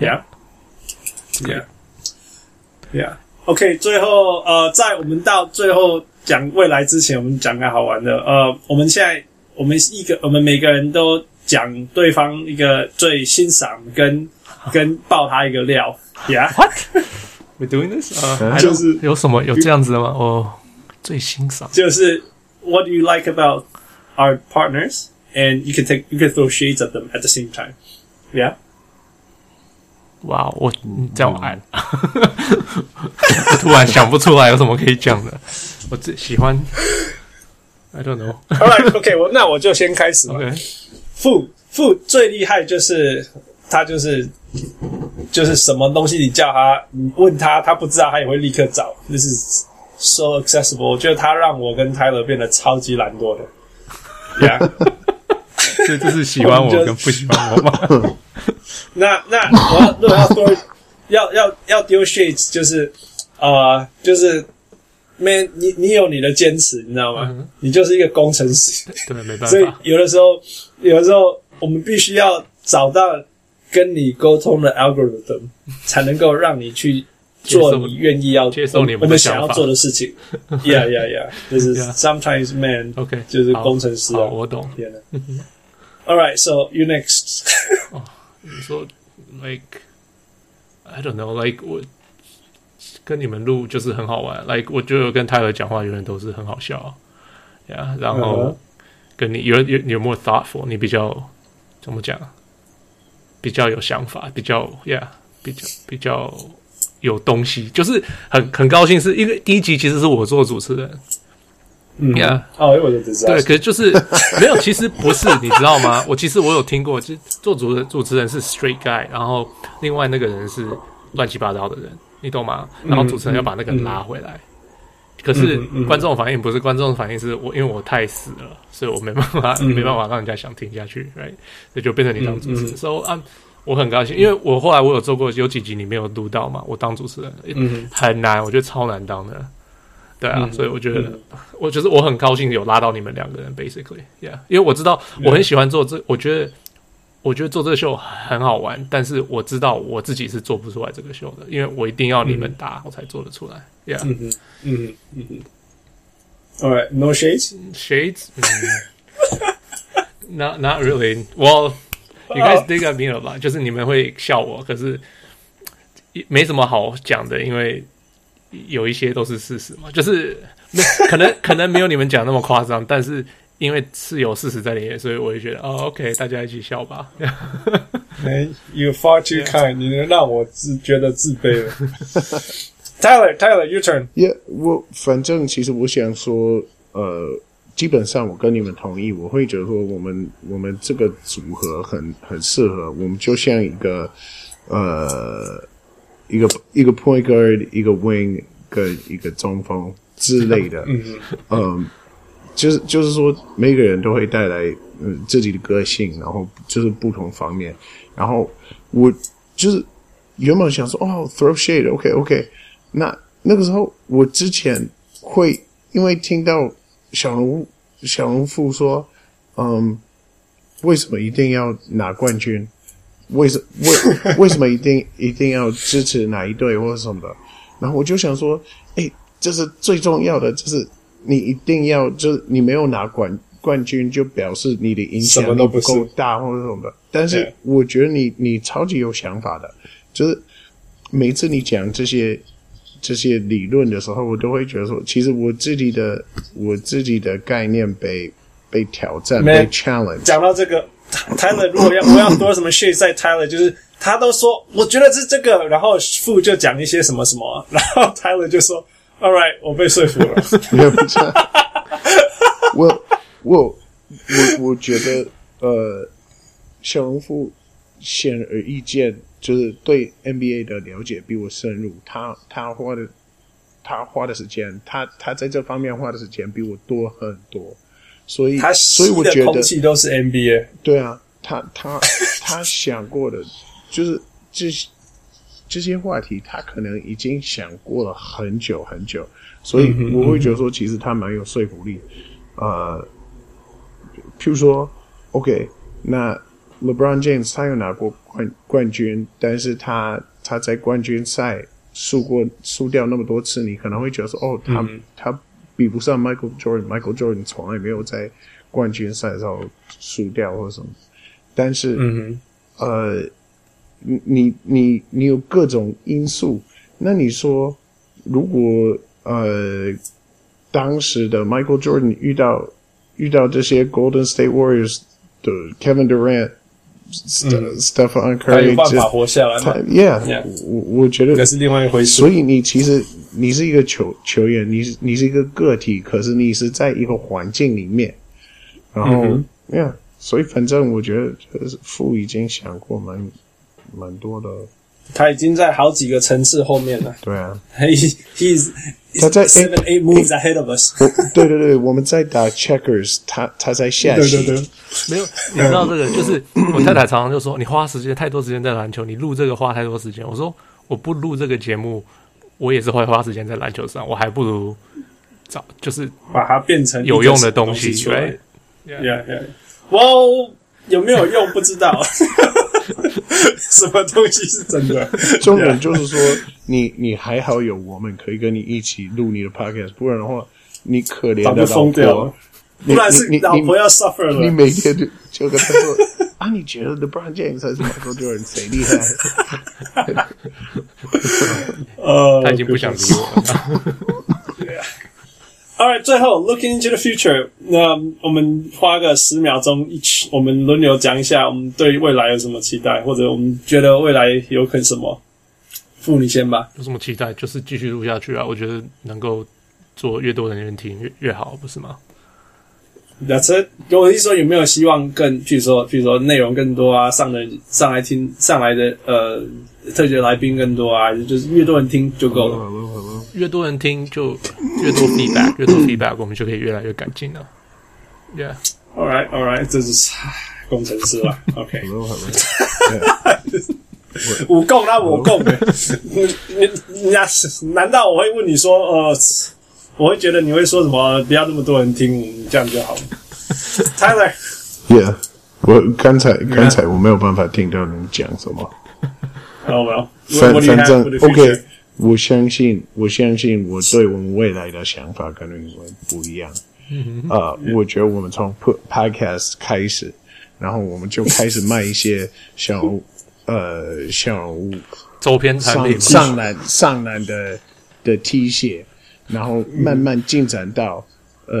Yeah，Yeah，Yeah。OK，最后呃，在我们到最后讲未来之前，我们讲个好玩的。呃，我们现在我们一个，我们每个人都讲对方一个最欣赏跟跟爆他一个料。Yeah，What？We doing this？呃，就是有什么有这样子的吗？哦，最欣赏就是 What do you like about our partners？And you can take you can throw shades at them at the same time。哇，我你这样按，*laughs* 我突然想不出来有什么可以讲的。我最喜欢，I don't know。All right, OK，我那我就先开始。OK，富富最厉害就是他就是就是什么东西你叫他，你问他，他不知道，他也会立刻找。就是 so accessible，我觉得他让我跟 Tyler 变得超级懒惰的。Yeah，*laughs* 所以这是喜欢我跟不喜欢我吗？*laughs* 那那我要如果要说要要要丢 shades 就是呃就是，man 你你有你的坚持你知道吗？嗯、你就是一个工程师，*laughs* 对，没办法。所以有的时候有的时候我们必须要找到跟你沟通的 algorithm，才能够让你去做你愿意要接受你我们想要做的事情。*laughs* Yeah yeah yeah，就是 sometimes man OK 就是工程师啊，我懂。All right, so you next. *laughs* 你说，like I don't know, like 我跟你们录就是很好玩，like 我觉得跟泰勒讲话永远都是很好笑，呀、yeah,，然后跟你有有有 more thoughtful，你比较怎么讲？比较有想法，比较，yeah，比较比较有东西，就是很很高兴，是因为第一集其实是我做主持人。嗯呀，哦，我就知道。对，可是就是 *laughs* 没有，其实不是，你知道吗？我其实我有听过，其实做主持主持人是 straight guy，然后另外那个人是乱七八糟的人，你懂吗？然后主持人要把那个人拉回来。嗯、可是观众反应不是，观众反应是我，因为我太死了，所以我没办法，嗯、没办法让人家想听下去，right？所以就变成你当主持人。所以啊，我很高兴，因为我后来我有做过有几集你没有录到嘛，我当主持人，嗯，很难，我觉得超难当的。对啊，嗯、所以我觉得，嗯、我觉得我很高兴有拉到你们两个人，basically，yeah，因为我知道我很喜欢做这，嗯、我觉得，我觉得做这个秀很好玩，但是我知道我自己是做不出来这个秀的，因为我一定要你们打，我才做得出来，yeah，嗯嗯嗯嗯嗯，All right，no *laughs* shades，shades，not not really，well，you guys dig at me 了吧？就是你们会笑我，可是没什么好讲的，因为。有一些都是事实嘛，就是没可能可能没有你们讲那么夸张，但是因为是有事实在里面，所以我就觉得哦，OK，大家一起笑吧。*laughs* 哎，You far too kind，你能让我自觉得自卑了。*laughs* Tyler，Tyler，Your turn。Yeah，我反正其实我想说，呃，基本上我跟你们同意，我会觉得说我们我们这个组合很很适合，我们就像一个呃。一个一个 point guard，一个 wing，跟一个中锋之类的，*laughs* 嗯，就是就是说，每个人都会带来嗯自己的个性，然后就是不同方面。然后我就是原本想说，哦，throw shade，OK OK。那那个时候我之前会因为听到小龙小龙富说，嗯，为什么一定要拿冠军？为什为 *laughs* 为什么一定一定要支持哪一队或者什么的？然后我就想说，哎，这是最重要的，就是你一定要，就是你没有拿冠冠军，就表示你的影响力不够大或者什么的。但是我觉得你你超级有想法的，就是每次你讲这些这些理论的时候，我都会觉得说，其实我自己的我自己的概念被被挑战，被 challenge。讲到这个。Tyler，如果要我要多什么 shit 在 Tyler，就是他都说我觉得是这个，然后富就讲一些什么什么，然后 Tyler 就说 All right，我被说服了。也不错。我我我我觉得呃，小农夫显而易见，就是对 NBA 的了解比我深入。他他花的他花的时间，他他在这方面花的时间比我多很多。所以，他所以我觉得空气都是 NBA。对啊，他他他想过的，*laughs* 就是这这些话题，他可能已经想过了很久很久。所以我会觉得说，其实他蛮有说服力。呃，譬如说，OK，那 LeBron James 他有拿过冠冠军，但是他他在冠军赛输过输掉那么多次，你可能会觉得说，哦，他、嗯、他。比不上 Michael Jordan，Michael Jordan 从来没有在冠军赛上输掉或什么。但是，嗯、呃，你你你你有各种因素。那你说，如果呃当时的 Michael Jordan 遇到遇到这些 Golden State Warriors 的 Kevin Durant、嗯、Stephen Curry，他有办法活下来吗？Yeah，, yeah. 我我觉得那是另外一回事。所以你其实。你是一个球球员，你是你是一个个体，可是你是在一个环境里面，然后，呀、嗯，yeah, 所以反正我觉得就是父已经想过蛮蛮多的，他已经在好几个层次后面了。对啊，*laughs* He he's 他在 seven eight moves ahead of us。对对对，我们在打 checkers，他他在下棋。对对对，没有，你知道这个就是我太太常常就说你花时间太多时间在篮球，你录这个花太多时间。我说我不录这个节目。我也是会花时间在篮球上，我还不如找就是把它变成有用的东西出来。Yeah, yeah. Well，有没有用不知道。*laughs* 什么东西是真的？重点就是说，你你还好有我们可以跟你一起录你的 podcast，不然的话，你可怜的老婆，不然是你老婆要 suffer 了。你每天就就跟他说啊，你觉得 LeBron James 还是 Michael Jordan 谁厉害？*laughs* 呃，他已经不想理我了。对啊。All right，最后 Looking into the future，那我们花个十秒钟一起，我们轮流讲一下，我们对未来有什么期待，或者我们觉得未来有可能什么？付你先吧。有什么期待？就是继续录下去啊！我觉得能够做越多的人听越越好，不是吗？那这跟我意思说，有没有希望更，譬如说，譬如说内容更多啊，上的上来听上来的呃特别来宾更多啊，就是越多人听就够了。越多人听就越多 feedback，越多 feedback，我们就可以越来越改进了。Yeah，all right，all right，这是 *sighs* 工程师 *laughs* 了。OK，我够那我够的。你你那难道我会问你说呃？我会觉得你会说什么？不要那么多人听，这样就好了。*laughs* Tyler，Yeah，我刚才刚才我没有办法听到你讲什么。*laughs* Oh well，反反正 OK，我相信我相信我对我们未来的想法跟你们不一样。啊、uh, 我觉得我们从 Podcast 开始，然后我们就开始卖一些小呃小周边产品，上篮上篮的的 T 恤。然后慢慢进展到，呃，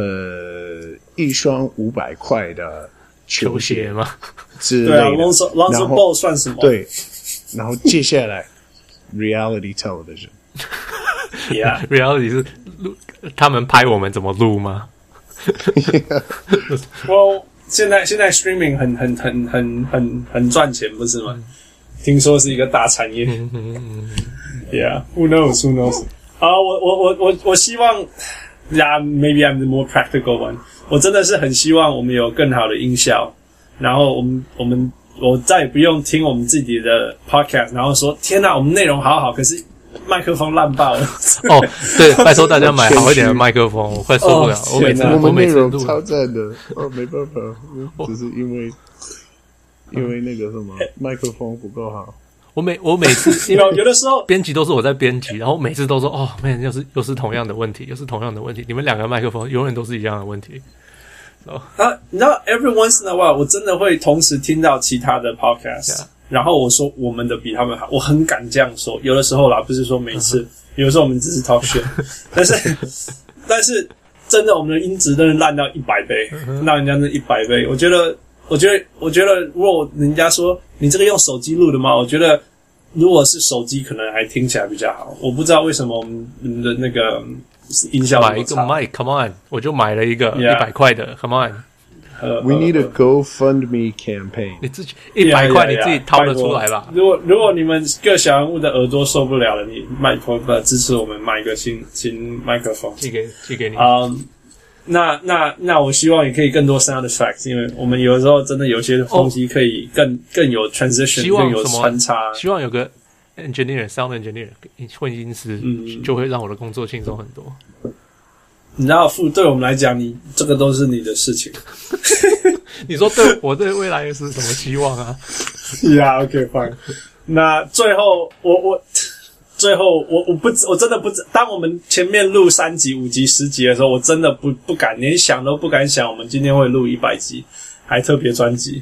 一双五百块的球鞋嘛之类的。对啊，Lonzo Lonzo Ball 算什么？对，然后接下来 Reality Television。Yeah，Reality 是录他们拍我们怎么录吗？Well，现在现在 Streaming 很很很很很很赚钱，不是吗？听说是一个大产业。Yeah，Who knows？Who knows？啊、uh，我我我我我希望，Yeah，maybe I'm the more practical one。我真的是很希望我们有更好的音效，然后我们我们我再也不用听我们自己的 podcast，然后说天哪，我们内容好好，可是麦克风烂爆了。哦，对，拜托大家买好一点的麦克风，我快受不了。我每次我每次都超赞的，哦，没办法，只是因为因为那个什么麦克风不够好。我每我每次有 *laughs* 有的时候 *laughs* 编辑都是我在编辑，然后每次都说哦，每又是又是同样的问题，又是同样的问题。你们两个麦克风永远都是一样的问题。啊，你知道，every once in a while，我真的会同时听到其他的 podcast，yeah. 然后我说我们的比他们好，我很敢这样说。有的时候啦，不是说每次，uh. 有的时候我们只是 talk shit，*laughs* 但是但是真的，我们的音质真的烂到一百倍，烂、uh -huh. 人家那一百倍。我觉得我觉得，我觉得，如果人家说你这个用手机录的吗？我觉得，如果是手机，可能还听起来比较好。我不知道为什么我们的那个音效买一个麦，Come on，我就买了一个一百块的，Come on，We need a GoFundMe campaign。你自己一百块，你自己掏得出来吧？如果如果你们各小人物的耳朵受不了了，你麦克风支持我们买一个新新麦克风，寄给寄给你。嗯。那那那，我希望也可以更多 sound effects，因为我们有的时候真的有些东西可以更、哦、更有 transition，更有穿插。希望有个 engineer，sound engineer，混音师，嗯，就会让我的工作轻松很多。你知道，副对我们来讲，你这个都是你的事情。*laughs* 你说对我对未来是什么希望啊？*laughs* Yeah，OK，fine。那最后，我我。最后，我我不我真的不知，当我们前面录三集、五集、十集的时候，我真的不不敢，连想都不敢想，我们今天会录一百集，还特别专辑。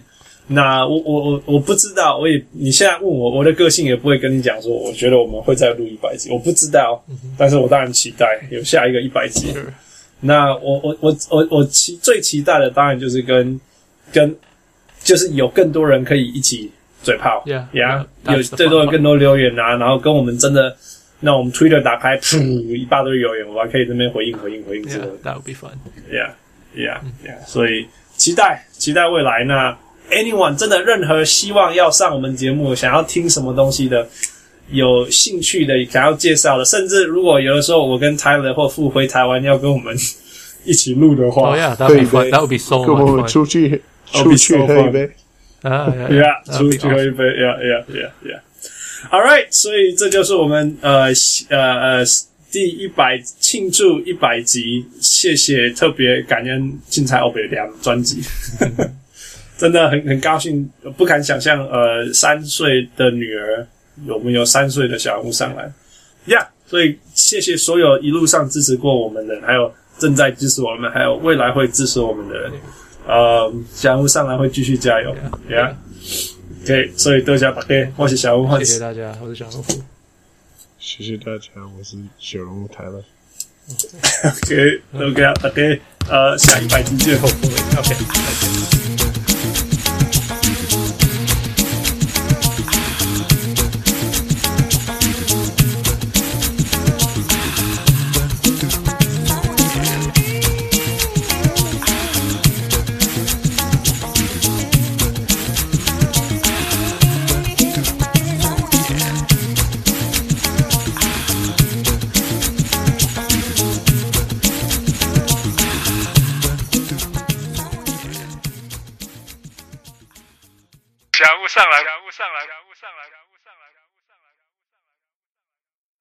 那我我我我不知道，我也你现在问我，我的个性也不会跟你讲说，我觉得我们会再录一百集，我不知道，但是我当然期待有下一个一百集。那我我我我我期最期待的当然就是跟跟就是有更多人可以一起。嘴炮，Yeah，呀，有最多更多留言啊，然后跟我们真的，那我们 Twitter 打开，噗，一大堆留言，我还可以这边回应回应回应之类的。That would be fun. Yeah，Yeah，Yeah。所以期待期待未来。那 Anyone 真的任何希望要上我们节目，想要听什么东西的，有兴趣的，想要介绍的，甚至如果有的时候我跟 Tyler 或傅回台湾要跟我们一起录的话，哦呀，That would be fun. That would be so much fun. 跟我们出去出去喝一杯。啊，*laughs* Yeah，出去喝一杯，Yeah，Yeah，Yeah，Yeah。All right，所以这就是我们呃呃呃第一百庆祝一百集，谢谢特别感恩精彩欧北良专辑，*laughs* 真的很很高兴，不敢想象呃三岁的女儿有没有三岁的小人物上来，Yeah，所以谢谢所有一路上支持过我们的人，还有正在支持我们，还有未来会支持我们的人。呃，小吴上来会继续加油，Yeah，OK，所以多谢大家，我是小人物，谢谢大家，我是小人物，谢谢大家，我是小人物台了，OK，OK，OK，呃，下一百集见，OK。*laughs* 上来，上来。